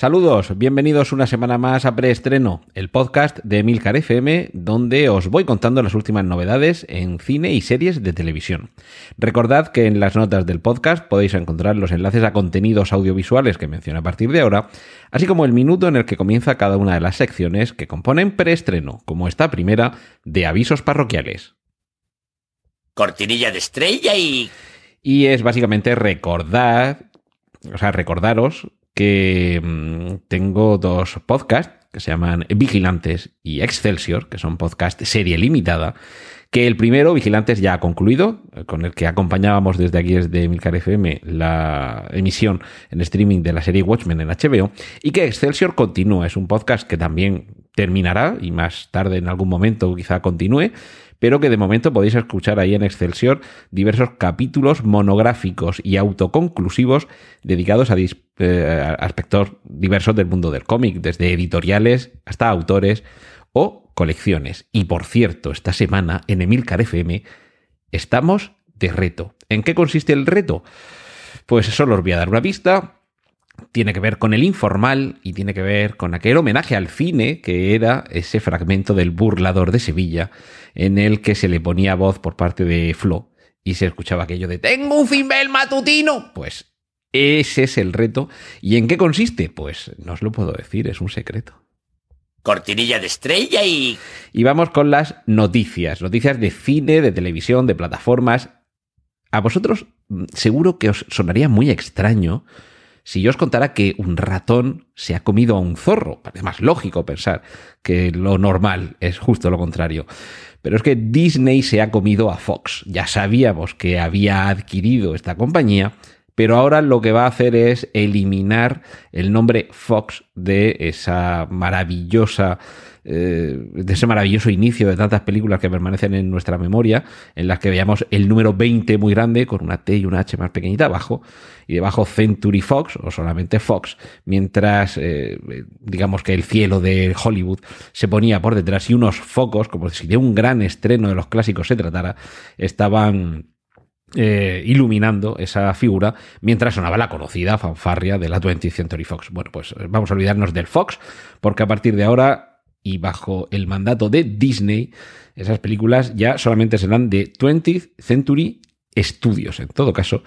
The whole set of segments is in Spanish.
Saludos, bienvenidos una semana más a Preestreno, el podcast de Emilcar FM, donde os voy contando las últimas novedades en cine y series de televisión. Recordad que en las notas del podcast podéis encontrar los enlaces a contenidos audiovisuales que menciono a partir de ahora, así como el minuto en el que comienza cada una de las secciones que componen Preestreno, como esta primera de avisos parroquiales. Cortinilla de estrella y... Y es básicamente recordar, o sea, recordaros mm, tengo dos podcasts que se llaman Vigilantes y Excelsior, que son podcast serie limitada, que el primero, Vigilantes, ya ha concluido, eh, con el que acompañábamos desde aquí, desde Milcar FM, la emisión en streaming de la serie Watchmen en HBO, y que Excelsior continúa, es un podcast que también terminará, y más tarde en algún momento quizá continúe, pero que de momento podéis escuchar ahí en Excelsior diversos capítulos monográficos y autoconclusivos dedicados a, eh, aspectos diversos del mundo del cómic, desde editoriales hasta autores o colecciones. Y por cierto, esta semana en Emilcar FM estamos de reto. ¿En qué consiste el reto? Pues solo os voy a dar una pista tiene que ver con el informal y tiene que ver con aquel homenaje al cine que era ese fragmento del burlador de Sevilla en el que se le ponía voz por parte de Flo y se escuchaba aquello de tengo un fimbel matutino. Pues ese es el reto. ¿Y en qué consiste? Pues no os lo puedo decir, es un secreto. Cortinilla de estrella y... Y vamos con las noticias, noticias de cine, de televisión, de plataformas. A vosotros mm, seguro que os sonaría muy extraño si yo os contara que un ratón se ha comido a un zorro, parece más lógico pensar que lo normal es justo lo contrario. Pero es que Disney se ha comido a Fox. Ya sabíamos que había adquirido esta compañía, pero ahora lo que va a hacer es eliminar el nombre Fox de esa maravillosa eh, de ese maravilloso inicio de tantas películas que permanecen en nuestra memoria, en las que veíamos el número 20 muy grande con una T y una H más pequeñita abajo, y debajo Century Fox o solamente Fox, mientras eh, digamos que el cielo de Hollywood se ponía por detrás y unos focos, como si de un gran estreno de los clásicos se tratara, estaban eh, iluminando esa figura mientras sonaba la conocida fanfarria de la 20th Century Fox. Bueno, pues vamos a olvidarnos del Fox, porque a partir de ahora y bajo el mandato de Disney, esas películas ya solamente serán de 20th Century Studios. En todo caso,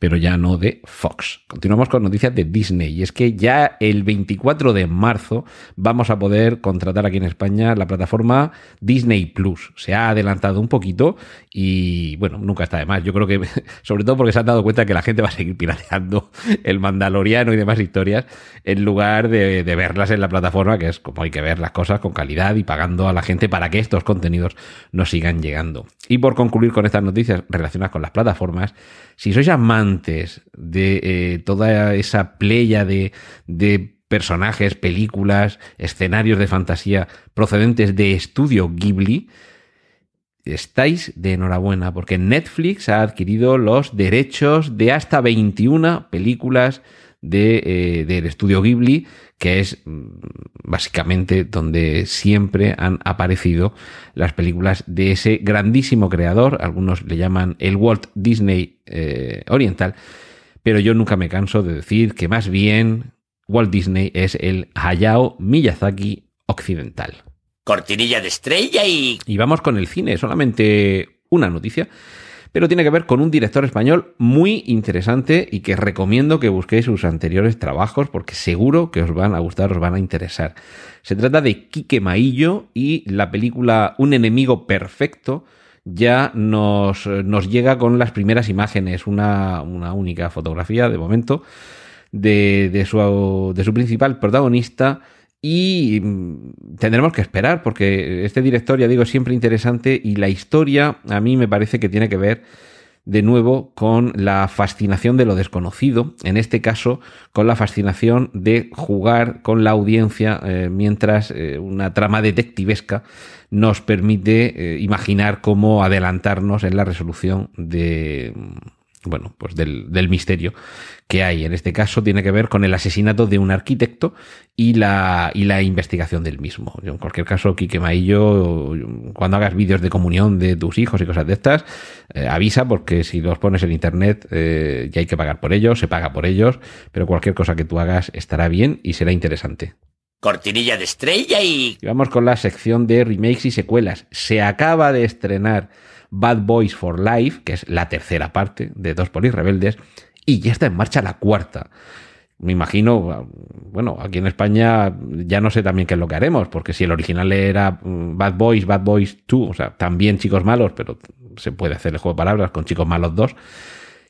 pero ya no de Fox. Continuamos con noticias de Disney y es que ya el 24 de marzo vamos a poder contratar aquí en España la plataforma Disney Plus. Se ha adelantado un poquito y bueno, nunca está de más. Yo creo que sobre todo porque se han dado cuenta que la gente va a seguir pirateando el Mandaloriano y demás historias en lugar de, verlas en la plataforma, que es como hay que ver las cosas con calidad y pagando a la gente para que estos contenidos nos sigan llegando. Y por concluir con estas noticias relacionadas con las plataformas, si sois amantes de eh, toda esa playa de, de personajes, películas, escenarios de fantasía procedentes de estudio Ghibli, estáis de enhorabuena porque Netflix ha adquirido los derechos de hasta 21 películas de, eh, del estudio Ghibli, que es mm, básicamente donde siempre han aparecido las películas de ese grandísimo creador, algunos le llaman el Walt Disney eh, Oriental, pero yo nunca me canso de decir que más bien Walt Disney es el Hayao Miyazaki occidental. Cortinilla de estrella y... Y vamos con el cine, solamente una noticia pero tiene que ver con un director español muy interesante y que recomiendo que busquéis sus anteriores trabajos porque seguro que os van a gustar, os van a interesar. Se trata de Quique Maillo y la película Un enemigo perfecto ya nos, nos llega con las primeras imágenes, una, una única fotografía de momento de, de, su, de su principal protagonista y mm, tendremos que esperar, porque este director, ya digo, es siempre interesante y la historia a mí me parece que tiene que ver de nuevo con la fascinación de lo desconocido, en este caso con la fascinación de jugar con la audiencia eh, mientras eh, una trama detectivesca nos permite eh, imaginar cómo adelantarnos en la resolución de bueno, pues del, del, misterio que hay. En este caso tiene que ver con el asesinato de un arquitecto y la, y la investigación del mismo. En cualquier caso, Quique Maillo, cuando hagas vídeos de comunión de tus hijos y cosas de estas, eh, avisa porque si los pones en internet eh, ya hay que pagar por ellos, se paga por ellos, pero cualquier cosa que tú hagas estará bien y será interesante. Cortinilla de estrella y... y vamos con la sección de remakes y secuelas. Se acaba de estrenar Bad Boys for Life, que es la tercera parte de Dos Polis Rebeldes, y ya está en marcha la cuarta. Me imagino, bueno, aquí en España ya no sé también qué es lo que haremos, porque si el original era mm, Bad Boys, Bad Boys 2, o sea, también chicos malos, pero se puede hacer el juego de palabras con chicos malos 2.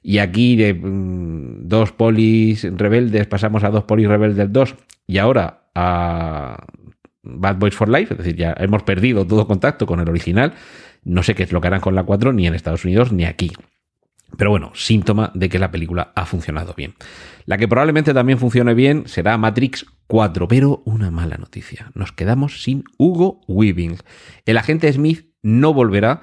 Y aquí de mm, dos polis rebeldes pasamos a dos polis rebeldes 2 y ahora a Bad Boys for Life, es decir, ya hemos perdido todo contacto con el original. No sé qué es lo que harán con la 4 ni en Estados Unidos ni aquí. Pero bueno, síntoma de que la película ha funcionado bien. La que probablemente también funcione bien será Matrix 4, pero una mala noticia. Nos quedamos sin Hugo Weaving. El agente Smith no volverá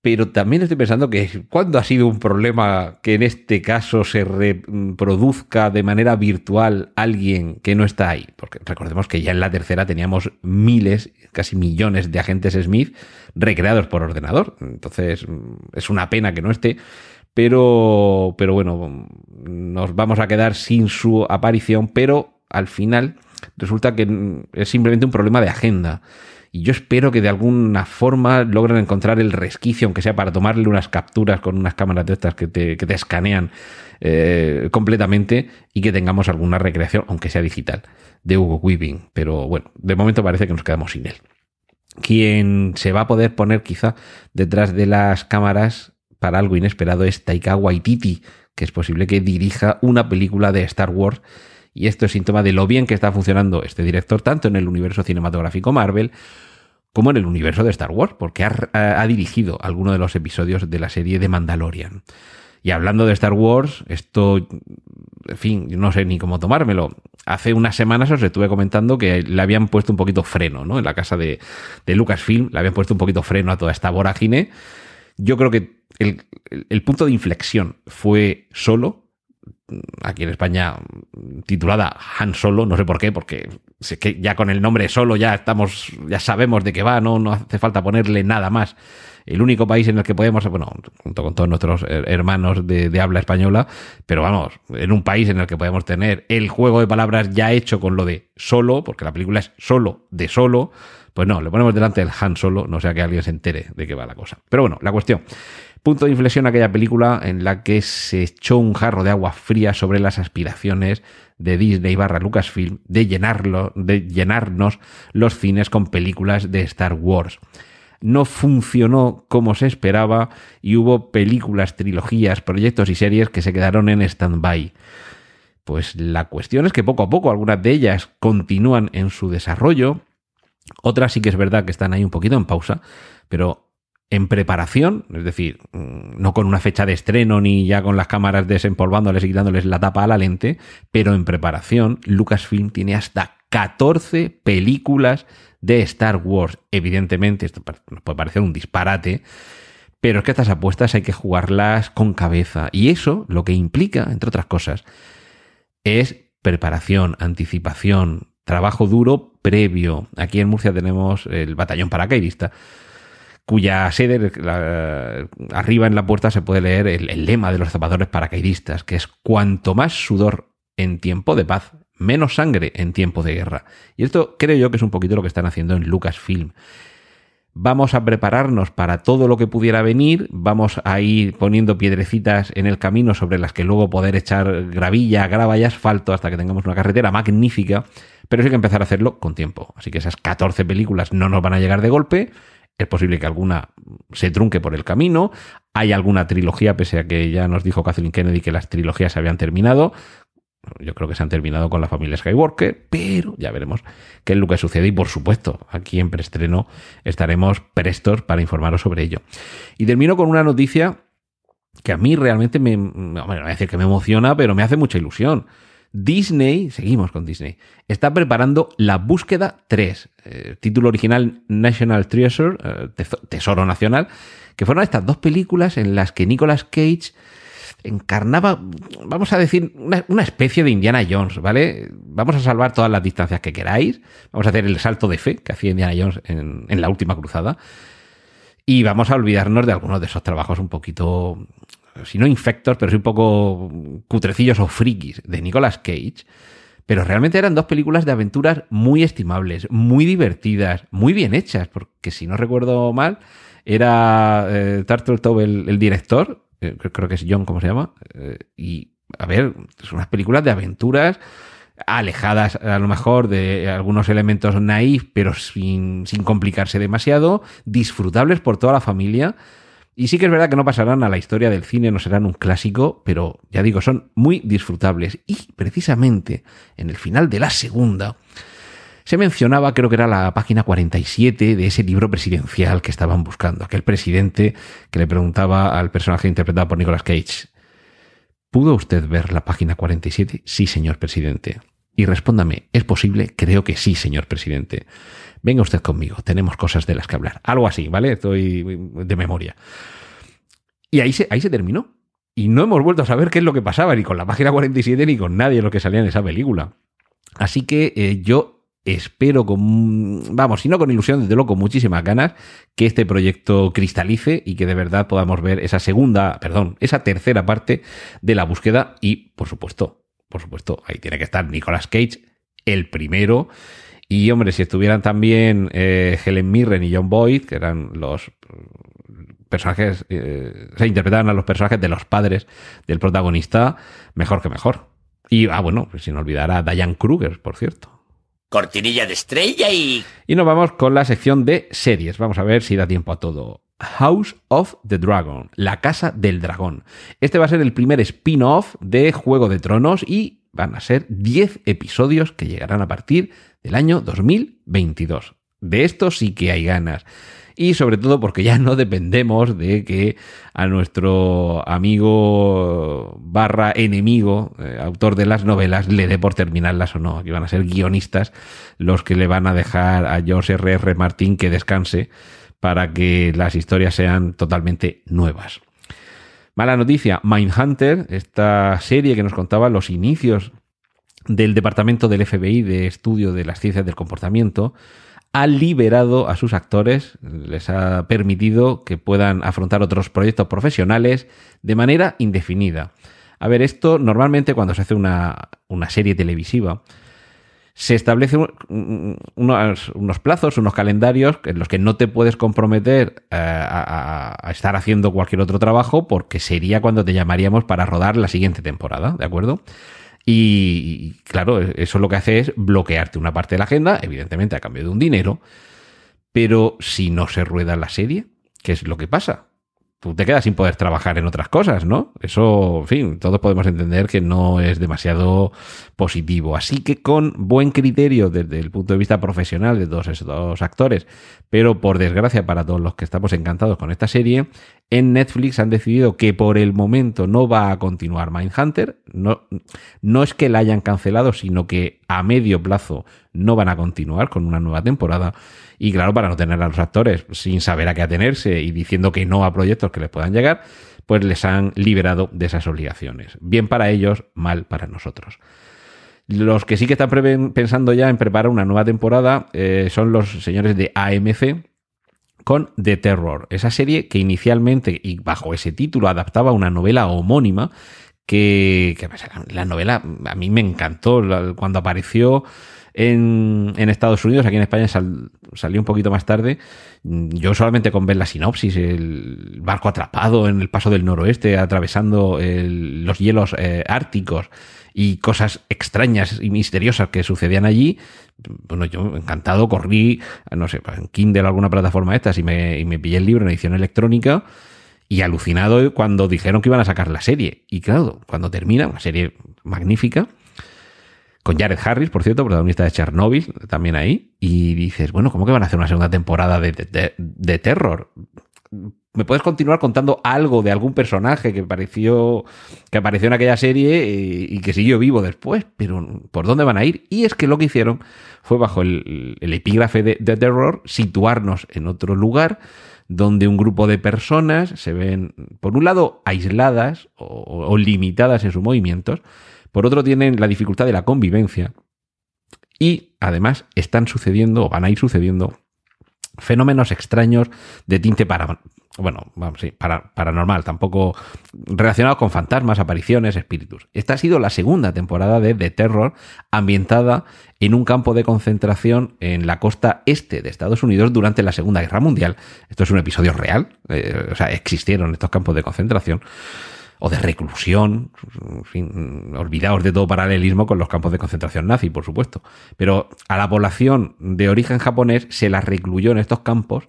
pero también estoy pensando que cuando ha sido un problema que en este caso se reproduzca de manera virtual alguien que no está ahí, porque recordemos que ya en la tercera teníamos miles, casi millones de agentes Smith recreados por ordenador, entonces es una pena que no esté, pero, pero bueno, nos vamos a quedar sin su aparición, pero al final resulta que es simplemente un problema de agenda. Y yo espero que de alguna forma logren encontrar el resquicio, aunque sea para tomarle unas capturas con unas cámaras de estas que te, que te escanean eh, completamente y que tengamos alguna recreación, aunque sea digital, de Hugo Weaving. Pero bueno, de momento parece que nos quedamos sin él. Quien se va a poder poner quizá detrás de las cámaras para algo inesperado es Taika Waititi, que es posible que dirija una película de Star Wars y esto es síntoma de lo bien que está funcionando este director, tanto en el universo cinematográfico Marvel como en el universo de Star Wars, porque ha, dirigido algunos de los episodios de la serie de Mandalorian. Y hablando de Star Wars, esto, en fin, no sé ni cómo tomármelo. Hace unas semanas os estuve comentando que le habían puesto un poquito freno, ¿no? En la casa de, de Lucasfilm, le habían puesto un poquito freno a toda esta vorágine. Yo creo que el, el punto de inflexión fue solo, aquí en España titulada Han Solo, no sé por qué, porque sé que ya con el nombre solo ya estamos, ya sabemos de qué va, no, no hace falta ponerle nada más. El único país en el que podemos, bueno, junto con todos nuestros hermanos de, de habla española, pero vamos, en un país en el que podemos tener el juego de palabras ya hecho con lo de solo, porque la película es solo de solo, pues no, le ponemos delante el Han Solo, no sea que alguien se entere de qué va la cosa. Pero bueno, la cuestión Punto de inflexión aquella película en la que se echó un jarro de agua fría sobre las aspiraciones de Disney barra Lucasfilm de, llenarlo, de llenarnos los cines con películas de Star Wars. No funcionó como se esperaba y hubo películas, trilogías, proyectos y series que se quedaron en stand-by. Pues la cuestión es que poco a poco algunas de ellas continúan en su desarrollo, otras sí que es verdad que están ahí un poquito en pausa, pero en preparación, es decir, mm, no con una fecha de estreno ni ya con las cámaras desempolvándoles y quitándoles la tapa a la lente, pero en preparación, Lucasfilm tiene hasta 14 películas de Star Wars. Evidentemente, esto nos puede parecer un disparate, pero es que estas apuestas hay que jugarlas con cabeza. Y eso lo que implica, entre otras cosas, es preparación, anticipación, trabajo duro previo. Aquí en Murcia tenemos el batallón paracaidista cuya sede, arriba en la puerta se puede leer el, lema de los zapadores paracaidistas, que es cuanto más sudor en tiempo de paz, menos sangre en tiempo de guerra. Y esto creo yo que es un poquito lo que están haciendo en Lucasfilm. Vamos a prepararnos para todo lo que pudiera venir, vamos a ir poniendo piedrecitas en el camino sobre las que luego poder echar gravilla, grava y asfalto hasta que tengamos una carretera magnífica, pero sí hay que empezar a hacerlo con tiempo. Así que esas 14 películas no nos van a llegar de golpe, es posible que alguna se trunque por el camino. Hay alguna trilogía, pese a que ya nos dijo Kathleen Kennedy que las trilogías se habían terminado. Yo creo que se han terminado con la familia Skywalker, pero ya veremos qué es lo que sucede. Y por supuesto, aquí en preestreno estaremos prestos para informaros sobre ello. Y termino con una noticia que a mí realmente me, no voy a decir que me emociona, pero me hace mucha ilusión. Disney, seguimos con Disney, está preparando La Búsqueda 3, eh, título original National Treasure, eh, Tesoro Nacional, que fueron estas dos películas en las que Nicolas Cage encarnaba, vamos a decir, una, especie de Indiana Jones, ¿vale? Vamos a salvar todas las distancias que queráis, vamos a hacer el salto de fe que hacía Indiana Jones en, en la última cruzada, y vamos a olvidarnos de algunos de esos trabajos un poquito si no infectos, pero sí un poco cutrecillos o frikis de Nicolas Cage. Pero realmente eran dos películas de aventuras muy estimables, muy divertidas, muy bien hechas, porque si no recuerdo mal, era eh, Turtle el, director, eh, creo que es John, ¿cómo se llama? Eh, y, a ver, son unas películas de aventuras alejadas a lo mejor de algunos elementos naif, pero sin, sin complicarse demasiado, disfrutables por toda la familia y sí que es verdad que no pasarán a la historia del cine, no serán un clásico, pero ya digo, son muy disfrutables. Y precisamente en el final de la segunda se mencionaba, creo que era la página 47 de ese libro presidencial que estaban buscando, aquel presidente que le preguntaba al personaje interpretado por Nicolas Cage, ¿pudo usted ver la página 47? Sí, señor presidente. Y respóndame, ¿es posible? Creo que sí, señor presidente venga usted conmigo, tenemos cosas de las que hablar. Algo así, ¿vale? Estoy de memoria. Y ahí se, ahí se terminó. Y no hemos vuelto a saber qué es lo que pasaba, ni con la página 47, ni con nadie lo que salía en esa película. Así que eh, yo espero con, vamos, si no con ilusión, desde luego con muchísimas ganas, que este proyecto cristalice y que de verdad podamos ver esa segunda, perdón, esa tercera parte de la búsqueda y, por supuesto, por supuesto, ahí tiene que estar Nicolas Cage, el primero, y hombre, si estuvieran también eh, Helen Mirren y John Boyd, que eran los personajes, eh, se interpretaban a los personajes de los padres del protagonista, mejor que mejor. Y, ah, bueno, pues sin olvidar a Diane Kruger, por cierto. Cortinilla de estrella y... Y nos vamos con la sección de series. Vamos a ver si da tiempo a todo. House of the Dragon, la casa del dragón. Este va a ser el primer spin-off de Juego de Tronos y van a ser 10 episodios que llegarán a partir del año 2022. De esto sí que hay ganas. Y sobre todo porque ya no dependemos de que a nuestro amigo barra enemigo, eh, autor de las novelas, le dé por terminarlas o no. Aquí van a ser guionistas los que le van a dejar a George R. R. Martin que descanse para que las historias sean totalmente nuevas. Mala noticia, Mindhunter, esta serie que nos contaba los inicios del Departamento del FBI de Estudio de las Ciencias del Comportamiento ha liberado a sus actores, les ha permitido que puedan afrontar otros proyectos profesionales de manera indefinida. A ver, esto normalmente cuando se hace una, serie televisiva, se establecen unos, plazos, unos calendarios en los que no te puedes comprometer eh, a, estar haciendo cualquier otro trabajo porque sería cuando te llamaríamos para rodar la siguiente temporada, ¿de acuerdo? Y claro, eso lo que hace es bloquearte una parte de la agenda, evidentemente a cambio de un dinero, pero si no se rueda la serie, ¿qué es lo que pasa? Tú te quedas sin poder trabajar en otras cosas, ¿no? Eso, en fin, todos podemos entender que no es demasiado positivo. Así que con buen criterio desde el punto de vista profesional de todos esos actores, pero por desgracia para todos los que estamos encantados con esta serie, en Netflix han decidido que por el momento no va a continuar Mindhunter. No, no es que la hayan cancelado, sino que a medio plazo no van a continuar con una nueva temporada. Y claro, para no tener a los actores sin saber a qué atenerse y diciendo que no a proyectos que les puedan llegar, pues les han liberado de esas obligaciones. Bien para ellos, mal para nosotros. Los que sí que están pensando ya en preparar una nueva temporada eh, son los señores de AMC con The Terror, esa serie que inicialmente y bajo ese título adaptaba una novela homónima que, que la novela a mí me encantó cuando apareció en, Estados Unidos, aquí en España salió un poquito más tarde. Yo solamente con ver la sinopsis, el barco atrapado en el paso del noroeste, atravesando los hielos eh, árticos y cosas extrañas y misteriosas que sucedían allí, bueno, yo encantado corrí, no sé, en Kindle alguna plataforma de estas y me, y me pillé el libro en edición electrónica y alucinado cuando dijeron que iban a sacar la serie. Y claro, cuando termina, una serie magnífica, con Jared Harris, por cierto, protagonista de Chernobyl, también ahí, y dices, bueno, ¿cómo que van a hacer una segunda temporada de, terror? me puedes continuar contando algo de algún personaje que apareció, que apareció en aquella serie eh, y que siguió vivo después, pero ¿por dónde van a ir? Y es que lo que hicieron fue bajo el, epígrafe de Terror situarnos en otro lugar donde un grupo de personas se ven, por un lado, aisladas o, limitadas en sus movimientos, por otro tienen la dificultad de la convivencia y además están sucediendo o van a ir sucediendo fenómenos extraños de tinte para, bueno, vamos, para, paranormal, tampoco relacionado con fantasmas, apariciones, espíritus. Esta ha sido la segunda temporada de The Terror, ambientada en un campo de concentración en la costa este de Estados Unidos durante la Segunda Guerra Mundial. Esto es un episodio real, eh, o sea, existieron estos campos de concentración o de reclusión, fin, olvidaos de todo paralelismo con los campos de concentración nazi, por supuesto. Pero a la población de origen japonés se la recluyó en estos campos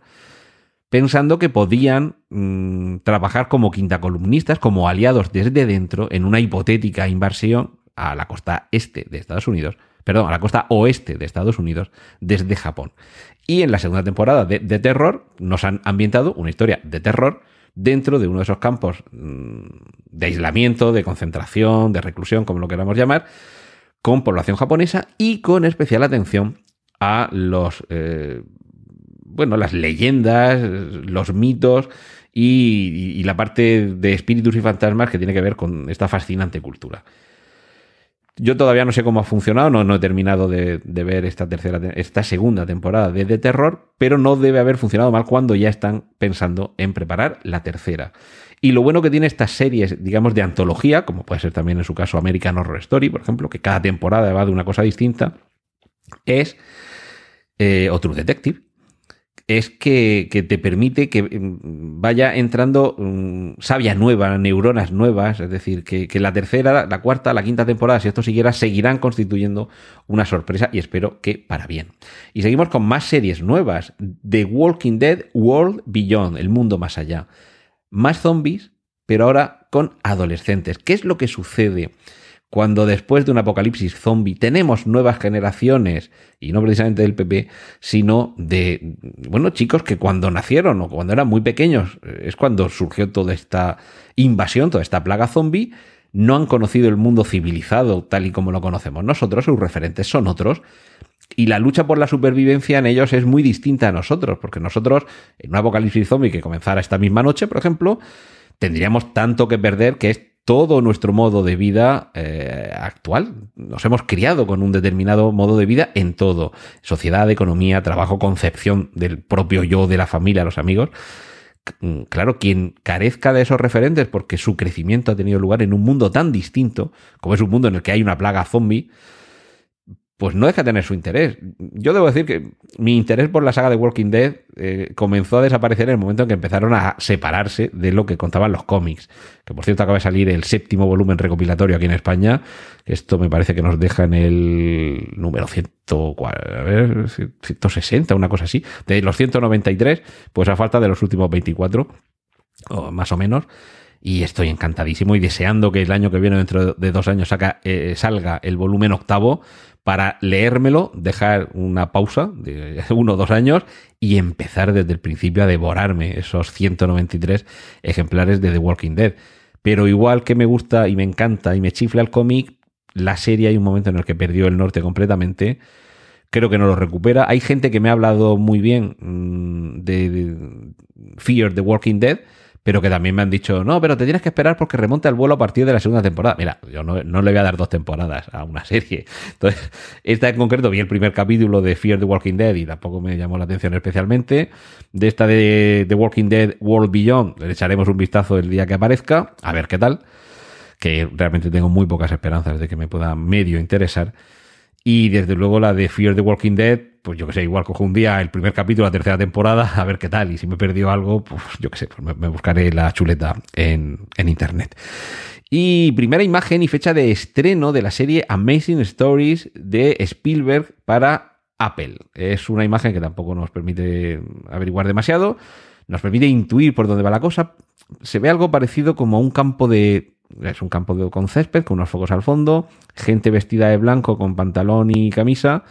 pensando que podían mm, trabajar como quinta columnistas, como aliados desde dentro en una hipotética invasión a la costa este de Estados Unidos, perdón, a la costa oeste de Estados Unidos desde Japón. Y en la segunda temporada de, Terror nos han ambientado una historia de terror dentro de uno de esos campos mm, de aislamiento, de concentración, de reclusión, como lo queramos llamar, con población japonesa y con especial atención a los eh, bueno, las leyendas, los mitos y, la parte de espíritus y fantasmas que tiene que ver con esta fascinante cultura. Yo todavía no sé cómo ha funcionado, no, no he terminado de, ver esta tercera, esta segunda temporada de, de terror, pero no debe haber funcionado mal cuando ya están pensando en preparar la tercera. Y lo bueno que tiene estas series, digamos, de antología, como puede ser también en su caso American Horror Story, por ejemplo, que cada temporada va de una cosa distinta, es eh, o True Detective, es que, te permite que mm, vaya entrando mm, savia nueva, neuronas nuevas, es decir, que, la tercera, la cuarta, la quinta temporada, si esto siguiera, seguirán constituyendo una sorpresa y espero que para bien. Y seguimos con más series nuevas. The Walking Dead World Beyond, el mundo más allá. Más zombies, pero ahora con adolescentes. ¿Qué es lo que sucede? Cuando después de un apocalipsis zombie tenemos nuevas generaciones, y no precisamente del PP, sino de, bueno, chicos que cuando nacieron o cuando eran muy pequeños, es cuando surgió toda esta invasión, toda esta plaga zombie, no han conocido el mundo civilizado tal y como lo conocemos nosotros, sus referentes son otros, y la lucha por la supervivencia en ellos es muy distinta a nosotros, porque nosotros, en un apocalipsis zombie que comenzara esta misma noche, por ejemplo, tendríamos tanto que perder que es todo nuestro modo de vida eh, actual. Nos hemos criado con un determinado modo de vida en todo. Sociedad, economía, trabajo, concepción del propio yo, de la familia, los amigos. Mm, claro, quien carezca de esos referentes porque su crecimiento ha tenido lugar en un mundo tan distinto, como es un mundo en el que hay una plaga zombie, pues no deja de tener su interés. Yo debo decir que mi interés por la saga de Walking Dead eh, comenzó a desaparecer en el momento en que empezaron a separarse de lo que contaban los cómics. Que por cierto acaba de salir el séptimo volumen recopilatorio aquí en España. Esto me parece que nos deja en el número 100, a ver, 160, una cosa así. De los 193, pues a falta de los últimos 24, o más o menos y estoy encantadísimo y deseando que el año que viene, dentro de dos años, eh, salga el volumen octavo para leérmelo, dejar una pausa de uno o dos años y empezar desde el principio a devorarme esos 193 ejemplares de The Walking Dead. Pero igual que me gusta y me encanta y me chifla el cómic, la serie hay un momento en el que perdió el norte completamente. Creo que no lo recupera. Hay gente que me ha hablado muy bien mm, de Fear the Walking Dead pero que también me han dicho, no, pero te tienes que esperar porque remonta el vuelo a partir de la segunda temporada. Mira, yo no, le voy a dar dos temporadas a una serie. Entonces, esta en concreto vi el primer capítulo de Fear the Walking Dead y tampoco me llamó la atención especialmente. De esta de The Walking Dead World Beyond, le echaremos un vistazo el día que aparezca, a ver qué tal. Que realmente tengo muy pocas esperanzas de que me pueda medio interesar. Y desde luego la de Fear the Walking Dead, pues yo que sé, igual cojo un día el primer capítulo, la tercera temporada, a ver qué tal. Y si me perdió algo, pues yo que sé, pues me, buscaré la chuleta en, en internet. Y primera imagen y fecha de estreno de la serie Amazing Stories de Spielberg para Apple. Es una imagen que tampoco nos permite averiguar demasiado, nos permite intuir por dónde va la cosa. Se ve algo parecido como un campo de es un campo con césped, con unos focos al fondo, gente vestida de blanco con pantalón y camisa.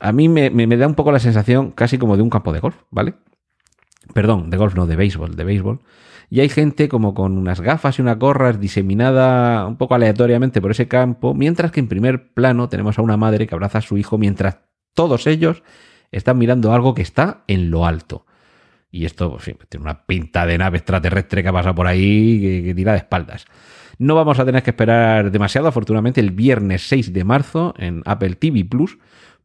A mí me, da un poco la sensación casi como de un campo de golf, ¿vale? perdón, de golf no, de béisbol, de béisbol. Y hay gente como con unas gafas y unas gorras diseminada un poco aleatoriamente por ese campo, mientras que en primer plano tenemos a una madre que abraza a su hijo mientras todos ellos están mirando algo que está en lo alto. Y esto pues, tiene una pinta de nave extraterrestre que pasa por ahí que, que tira de espaldas. No vamos a tener que esperar demasiado, afortunadamente el viernes 6 de marzo en Apple TV Plus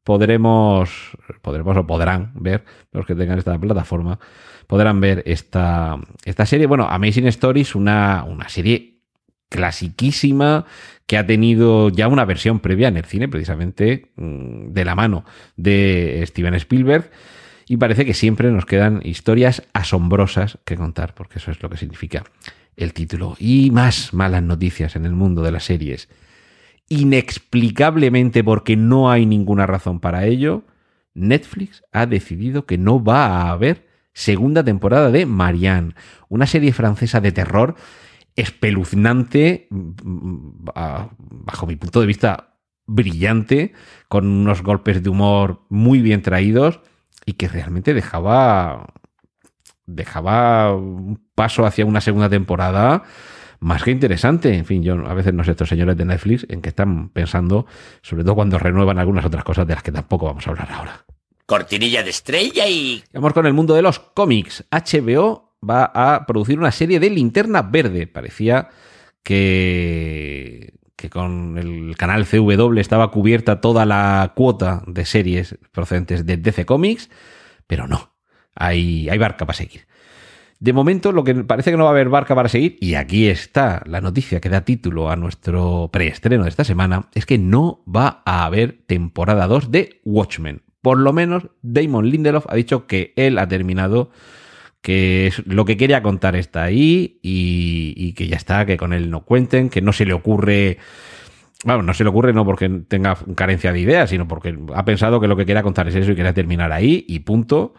podremos, podremos o podrán ver, los que tengan esta plataforma, podrán ver esta, esta serie. Bueno, Amazing Stories, una, una serie clasiquísima que ha tenido ya una versión previa en el cine, precisamente mm, de la mano de Steven Spielberg. Y parece que siempre nos quedan historias asombrosas que contar, porque eso es lo que significa el título. Y más malas noticias en el mundo de las series inexplicablemente porque no hay ninguna razón para ello, Netflix ha decidido que no va a haber segunda temporada de Marianne, una serie francesa de terror espeluznante, mm, bajo mi punto de vista brillante, con unos golpes de humor muy bien traídos y que realmente dejaba dejaba un paso hacia una segunda temporada más que interesante. En fin, yo a veces no sé estos señores de Netflix en qué están pensando, sobre todo cuando renuevan algunas otras cosas de las que tampoco vamos a hablar ahora. Cortinilla de estrella y... Vamos con el mundo de los cómics. HBO va a producir una serie de Linterna Verde. Parecía que, que con el canal CW estaba cubierta toda la cuota de series procedentes de DC Comics, pero no, hay, hay barca para seguir. De momento, lo que parece que no va a haber barca para seguir, y aquí está la noticia que da título a nuestro preestreno de esta semana, es que no va a haber temporada 2 de Watchmen. Por lo menos, Damon Lindelof ha dicho que él ha terminado, que lo que quería contar está ahí y, que ya está, que con él no cuenten, que no se le ocurre. Bueno, no se le ocurre no porque tenga carencia de ideas, sino porque ha pensado que lo que quería contar es eso y quería terminar ahí y punto.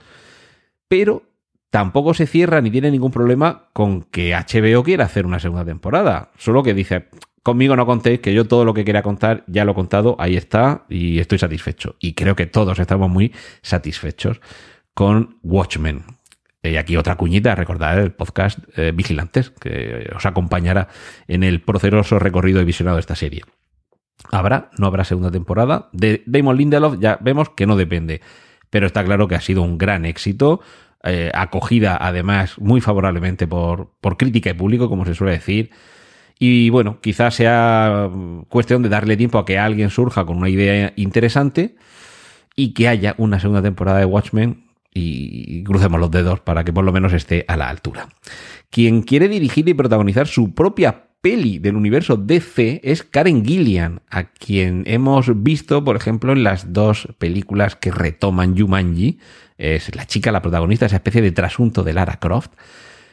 Pero tampoco se cierra ni tiene ningún problema con que HBO quiera hacer una segunda temporada. Solo que dice, conmigo no contéis, que yo todo lo que quería contar ya lo he contado, ahí está y estoy satisfecho. Y creo que todos estamos muy satisfechos con Watchmen. Y aquí otra cuñita, recordad el podcast eh, Vigilantes, que os acompañará en el proceroso recorrido y visionado de esta serie. ¿Habrá? ¿No habrá segunda temporada? De Damon Lindelof ya vemos que no depende, pero está claro que ha sido un gran éxito eh, acogida además muy favorablemente por, por crítica y público, como se suele decir. Y bueno, quizás sea cuestión de darle tiempo a que alguien surja con una idea interesante y que haya una segunda temporada de Watchmen y crucemos los dedos para que por lo menos esté a la altura. Quien quiere dirigir y protagonizar su propia peli del universo DC es Karen Gillian, a quien hemos visto, por ejemplo, en las dos películas que retoman Jumanji, es la chica, la protagonista, esa especie de trasunto de Lara Croft.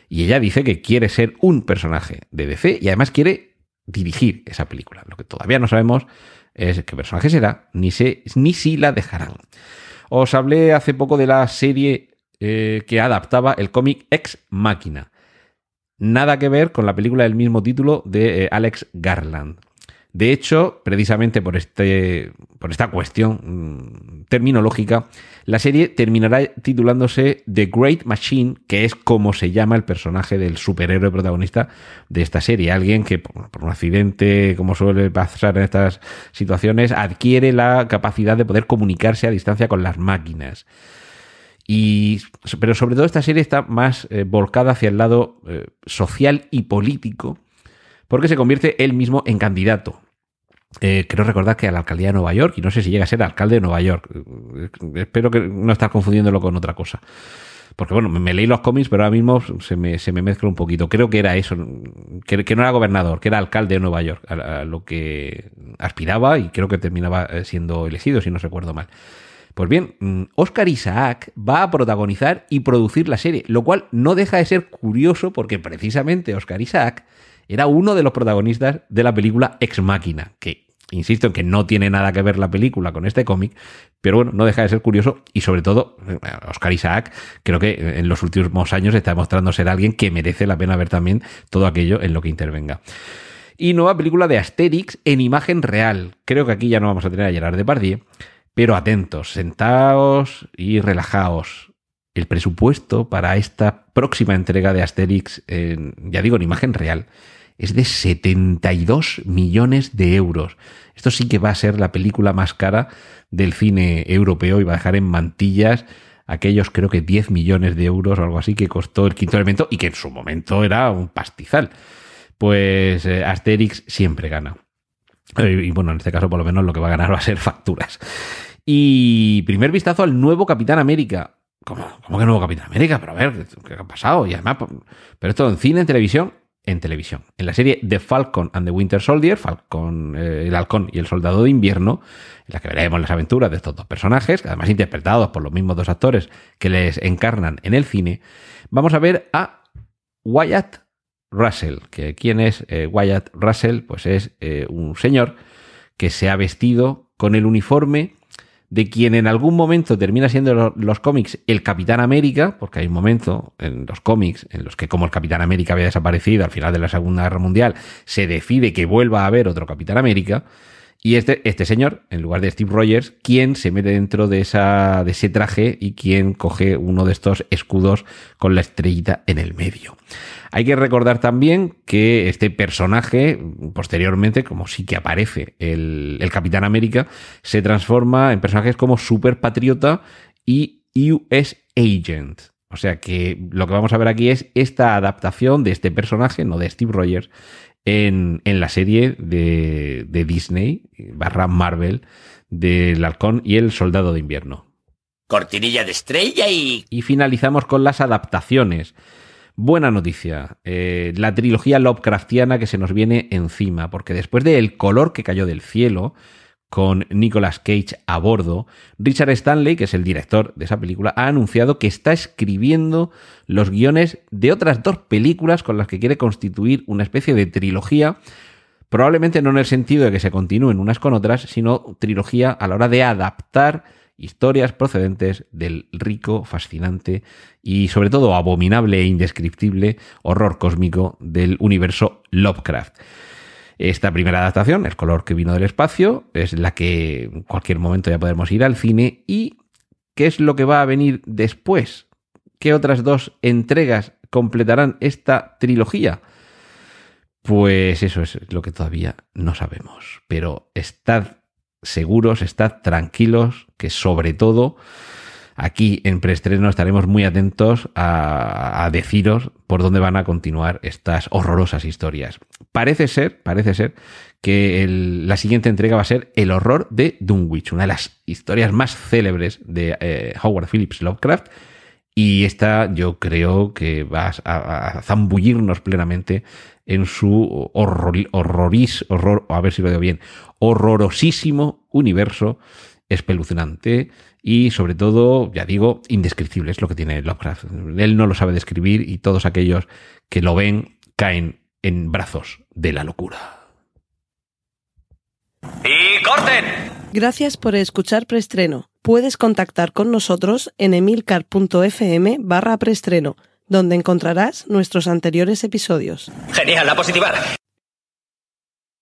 Y ella dice que quiere ser un personaje de DC y además quiere dirigir esa película. Lo que todavía no sabemos es qué personaje será, ni, ni si la dejarán. Os hablé hace poco de la serie eh, que adaptaba el cómic Ex Máquina. Nada que ver con la película del mismo título de eh, Alex Garland. De hecho, precisamente por, este, por esta cuestión mm, terminológica, la serie terminará titulándose The Great Machine, que es como se llama el personaje del superhéroe protagonista de esta serie. Alguien que por, un accidente, como suele pasar en estas situaciones, adquiere la capacidad de poder comunicarse a distancia con las máquinas. Y, pero sobre todo esta serie está más eh, volcada hacia el lado eh, social y político porque se convierte él mismo en candidato. Eh, creo recordar que a la alcaldía de Nueva York, y no sé si llega a ser alcalde de Nueva York. Eh, espero que no estar confundiéndolo con otra cosa. Porque bueno, me, leí los cómics, pero ahora mismo se me, mezcla un poquito. Creo que era eso, que, no era gobernador, que era alcalde de Nueva York, a, lo que aspiraba y creo que terminaba eh, siendo elegido, si no recuerdo mal. Pues bien, mm, Oscar Isaac va a protagonizar y producir la serie, lo cual no deja de ser curioso porque precisamente Oscar Isaac era uno de los protagonistas de la película Ex Máquina, que insisto en que no tiene nada que ver la película con este cómic, pero bueno, no deja de ser curioso y sobre todo eh, Oscar Isaac creo que en los últimos años está demostrando ser alguien que merece la pena ver también todo aquello en lo que intervenga. Y nueva película de Asterix en imagen real. Creo que aquí ya no vamos a tener a Gerard Depardieu, pero atentos, sentaos y relajaos. el presupuesto para esta próxima entrega de Asterix, ya digo, en imagen real, es de 72 millones de euros. Esto sí que va a ser la película más cara del cine europeo y va a dejar en mantillas aquellos creo que 10 millones de euros o algo así que costó el quinto elemento y que en su momento era un pastizal. Pues eh, Asterix siempre gana. Eh, y bueno, en este caso por lo menos lo que va a ganar va a ser facturas. Y primer vistazo al nuevo Capitán América. ¿Cómo, cómo que nuevo Capitán América? Pero a ver, ¿qué, ha pasado? Y además, pero esto en cine, en televisión, en televisión. En la serie The Falcon and the Winter Soldier, Falcon, eh, el halcón y el soldado de invierno, en la que veremos las aventuras de estos dos personajes, además interpretados por los mismos dos actores que les encarnan en el cine, vamos a ver a Wyatt Russell. ¿Quién es eh, Wyatt Russell? Pues es eh, un señor que se ha vestido con el uniforme de quien en algún momento termina siendo los, cómics el Capitán América, porque hay un momento en los cómics en los que como el Capitán América había desaparecido al final de la Segunda Guerra Mundial, se decide que vuelva a haber otro Capitán América. Y este, este señor, en lugar de Steve Rogers, quien se mete dentro de, esa, de ese traje y quien coge uno de estos escudos con la estrellita en el medio. Hay que recordar también que este personaje, posteriormente, como sí que aparece el, Capitán América, se transforma en personajes como Super Patriota y US Agent. O sea que lo que vamos a ver aquí es esta adaptación de este personaje, no de Steve Rogers, en, la serie de, de Disney, barra Marvel, del Halcón y el Soldado de Invierno. Cortinilla de estrella y... Y finalizamos con las adaptaciones. Buena noticia, eh, la trilogía Lovecraftiana que se nos viene encima, porque después de El color que cayó del cielo, con Nicolas Cage a bordo, Richard Stanley, que es el director de esa película, ha anunciado que está escribiendo los guiones de otras dos películas con las que quiere constituir una especie de trilogía, probablemente no en el sentido de que se continúen unas con otras, sino trilogía a la hora de adaptar historias procedentes del rico, fascinante y sobre todo abominable e indescriptible horror cósmico del universo Lovecraft. Esta primera adaptación, El color que vino del espacio, es la que en cualquier momento ya podremos ir al cine. ¿Y qué es lo que va a venir después? ¿Qué otras dos entregas completarán esta trilogía? Pues eso es lo que todavía no sabemos. Pero estad seguros, estad tranquilos, que sobre todo aquí en preestreno estaremos muy atentos a, deciros por dónde van a continuar estas horrorosas historias. Parece ser, parece ser que la siguiente entrega va a ser El horror de Dunwich, una de las historias más célebres de eh, Howard Phillips Lovecraft. Y esta yo creo que va a, zambullirnos plenamente en su horror, horroris, horror, a ver si lo digo bien, horrorosísimo universo espeluznante y sobre todo, ya digo, indescriptible es lo que tiene Lovecraft. Él no lo sabe describir y todos aquellos que lo ven caen en brazos de la locura. ¡Y corten! Gracias por escuchar Preestreno. Puedes contactar con nosotros en emilcar.fm barra preestreno, donde encontrarás nuestros anteriores episodios. Genial, la positiva.